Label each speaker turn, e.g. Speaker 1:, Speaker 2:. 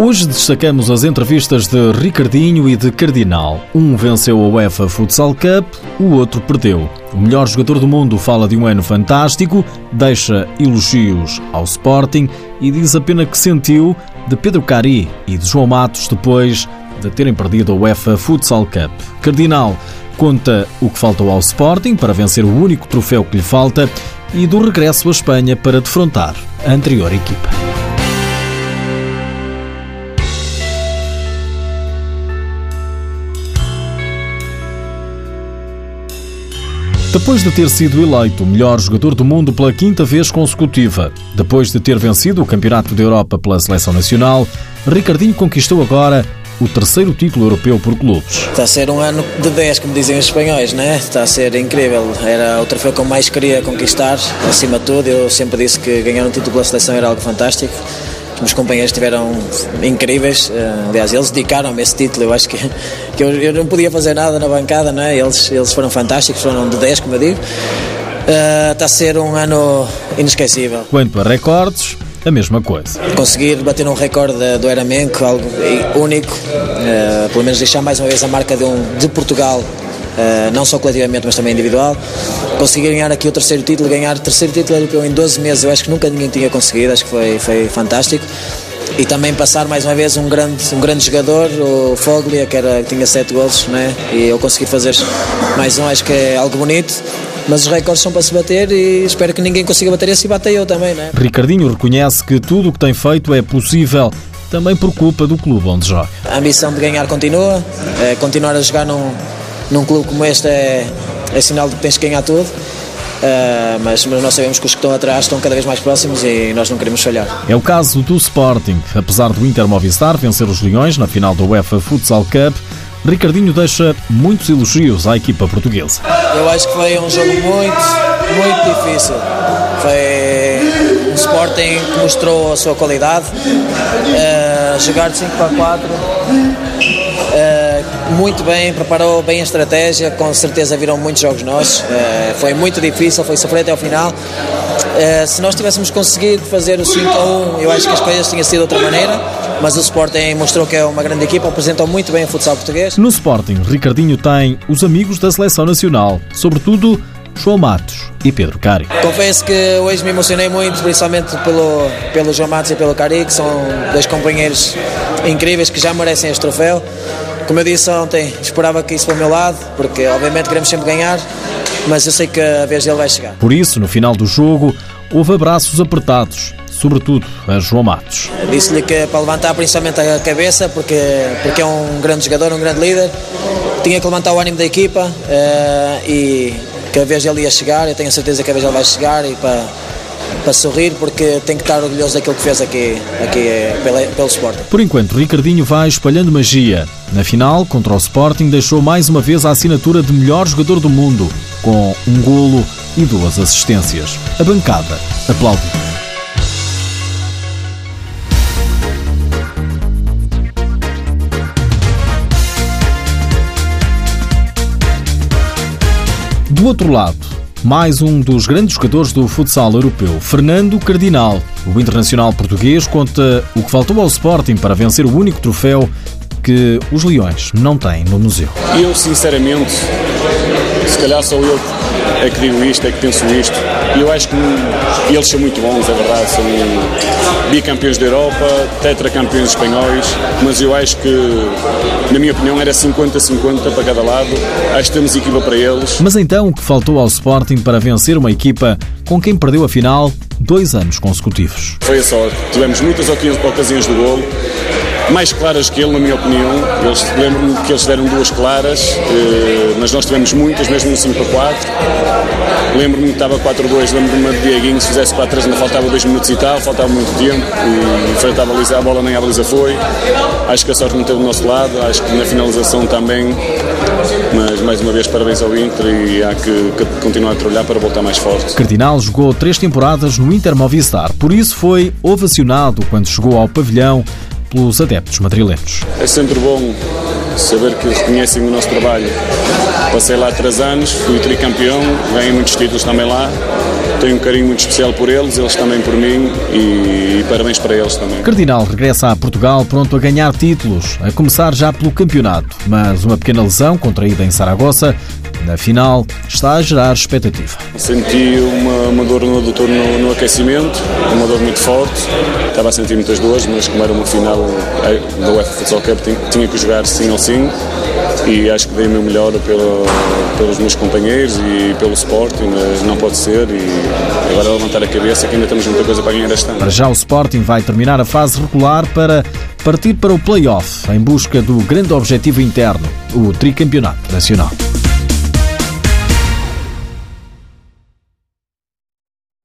Speaker 1: Hoje destacamos as entrevistas de Ricardinho e de Cardinal. Um venceu a UEFA Futsal Cup, o outro perdeu. O melhor jogador do mundo fala de um ano fantástico, deixa elogios ao Sporting e diz a pena que sentiu de Pedro Cari e de João Matos depois de terem perdido a UEFA Futsal Cup. Cardinal conta o que faltou ao Sporting para vencer o único troféu que lhe falta e do regresso à Espanha para defrontar a anterior equipa. Depois de ter sido eleito o melhor jogador do mundo pela quinta vez consecutiva, depois de ter vencido o Campeonato da Europa pela Seleção Nacional, Ricardinho conquistou agora o terceiro título europeu por clubes.
Speaker 2: Está a ser um ano de 10, como dizem os espanhóis, né? Está a ser incrível. Era o troféu que eu mais queria conquistar, acima de tudo. Eu sempre disse que ganhar um título pela seleção era algo fantástico. Os meus companheiros estiveram incríveis, eh, aliás, eles dedicaram-me esse título. Eu acho que, que eu, eu, não podia fazer nada na bancada, não é? eles, eles foram fantásticos, foram de 10, como eu digo. Uh, está a ser um ano inesquecível.
Speaker 1: Quanto a recordes, a mesma coisa.
Speaker 2: Conseguir bater um recorde do Eramenco, algo único, uh, pelo menos deixar mais uma vez a marca de, um, de Portugal não só coletivamente, mas também individual. Consegui ganhar aqui o terceiro título, ganhar o terceiro título europeu em 12 meses, eu acho que nunca ninguém tinha conseguido, acho que foi, foi fantástico. E também passar mais uma vez um grande, um grande jogador, o Foglia, que, era, que tinha 7 gols, né? e eu consegui fazer mais um, acho que é algo bonito. Mas os recordes são para se bater e espero que ninguém consiga bater esse e bata eu também. Né?
Speaker 1: Ricardinho reconhece que tudo o que tem feito é possível também por culpa do clube onde joga.
Speaker 2: A ambição de ganhar continua, é continuar a jogar num, num clube como este é, é sinal de que tens que ganhar tudo. Uh, mas, mas, nós sabemos que os que estão atrás estão cada vez mais próximos e nós não queremos falhar.
Speaker 1: É o caso do Sporting. Apesar do Inter Movistar vencer os Leões na final da UEFA Futsal Cup, Ricardinho deixa muitos elogios à equipa portuguesa.
Speaker 2: Eu acho que foi um jogo muito, muito difícil. Foi um Sporting que mostrou a sua qualidade. Uh, jogar de 5 para 4 muito bem, preparou bem a estratégia, com certeza viram muitos jogos nossos. Uh, foi muito difícil, foi sofrer até ao final. Uh, se nós tivéssemos conseguido fazer o 5 a 1, eu acho que as coisas tinham sido de outra maneira, mas o Sporting mostrou que é uma grande equipa, apresentou muito bem o futsal português.
Speaker 1: No Sporting, Ricardinho tem os amigos da seleção nacional, sobretudo João Matos e Pedro Cari.
Speaker 2: Confesso que hoje me emocionei muito, principalmente pelo, pelo João Matos e pelo Cari, que são dois companheiros incríveis que já merecem este troféu. Como eu disse ontem, esperava que isso para o meu lado, porque obviamente queremos sempre ganhar, mas eu sei que a vez dele vai chegar.
Speaker 1: Por isso, no final do jogo, houve abraços apertados, sobretudo a João Matos.
Speaker 2: Disse-lhe que para levantar principalmente a cabeça, porque, porque é um grande jogador, um grande líder, tinha que levantar o ânimo da equipa uh, e que a vez dele ia chegar, eu tenho a certeza que a vez ele vai chegar e para para sorrir porque tem que estar orgulhoso daquilo que fez aqui, aqui eh, pelo Sporting.
Speaker 1: Por enquanto, Ricardinho vai espalhando magia. Na final, contra o Sporting, deixou mais uma vez a assinatura de melhor jogador do mundo, com um golo e duas assistências. A bancada aplaudiu. Do outro lado, mais um dos grandes jogadores do futsal europeu, Fernando Cardinal. O internacional português conta o que faltou ao Sporting para vencer o único troféu que os Leões não têm no museu.
Speaker 3: Eu, sinceramente, se calhar sou eu é que digo isto, é que penso isto. E eu acho que eles são muito bons, é verdade. São bicampeões da Europa, tetracampeões espanhóis, mas eu acho que, na minha opinião, era 50-50 para cada lado. Acho que temos equipa para eles.
Speaker 1: Mas então, o que faltou ao Sporting para vencer uma equipa com quem perdeu a final dois anos consecutivos?
Speaker 3: Foi a sorte. Tivemos muitas ocasiões de golo mais claras que ele, na minha opinião. Lembro-me que eles deram duas claras, eh, mas nós tivemos muitas, mesmo no 5 para 4. Lembro-me que estava 4-2, lembro-me de Dieguinho, se fizesse 4-3 ainda faltava 2 minutos e tal, faltava muito tempo e frente à baliza, a bola nem à baliza foi. Acho que a sorte não teve do nosso lado, acho que na finalização também, mas mais uma vez parabéns ao Inter e há que, que continuar a trabalhar para voltar mais forte.
Speaker 1: Cardinal jogou três temporadas no Inter Movistar, por isso foi ovacionado quando chegou ao pavilhão pelos adeptos madrilenhos.
Speaker 3: É sempre bom saber que eles conhecem o nosso trabalho Passei lá três anos, fui tricampeão, ganhei muitos títulos também lá. Tenho um carinho muito especial por eles, eles também por mim e, e parabéns para eles também.
Speaker 1: Cardinal regressa a Portugal pronto a ganhar títulos, a começar já pelo campeonato, mas uma pequena lesão contraída em Saragossa na final está a gerar expectativa.
Speaker 3: Senti uma, uma dor no adutor no, no, aquecimento, uma dor muito forte. Estava a sentir muitas dores, mas como era uma final eh, da UEFA Futsal Cup, tinha, que jogar sim ou sim. E acho que dei o meu melhor pelo, pelos meus companheiros e pelo Sporting, mas não pode ser. E agora levantar a cabeça que ainda temos muita coisa para ganhar este ano.
Speaker 1: Para já o Sporting vai terminar a fase regular para partir para o play-off em busca do grande objetivo interno, o tricampeonato nacional.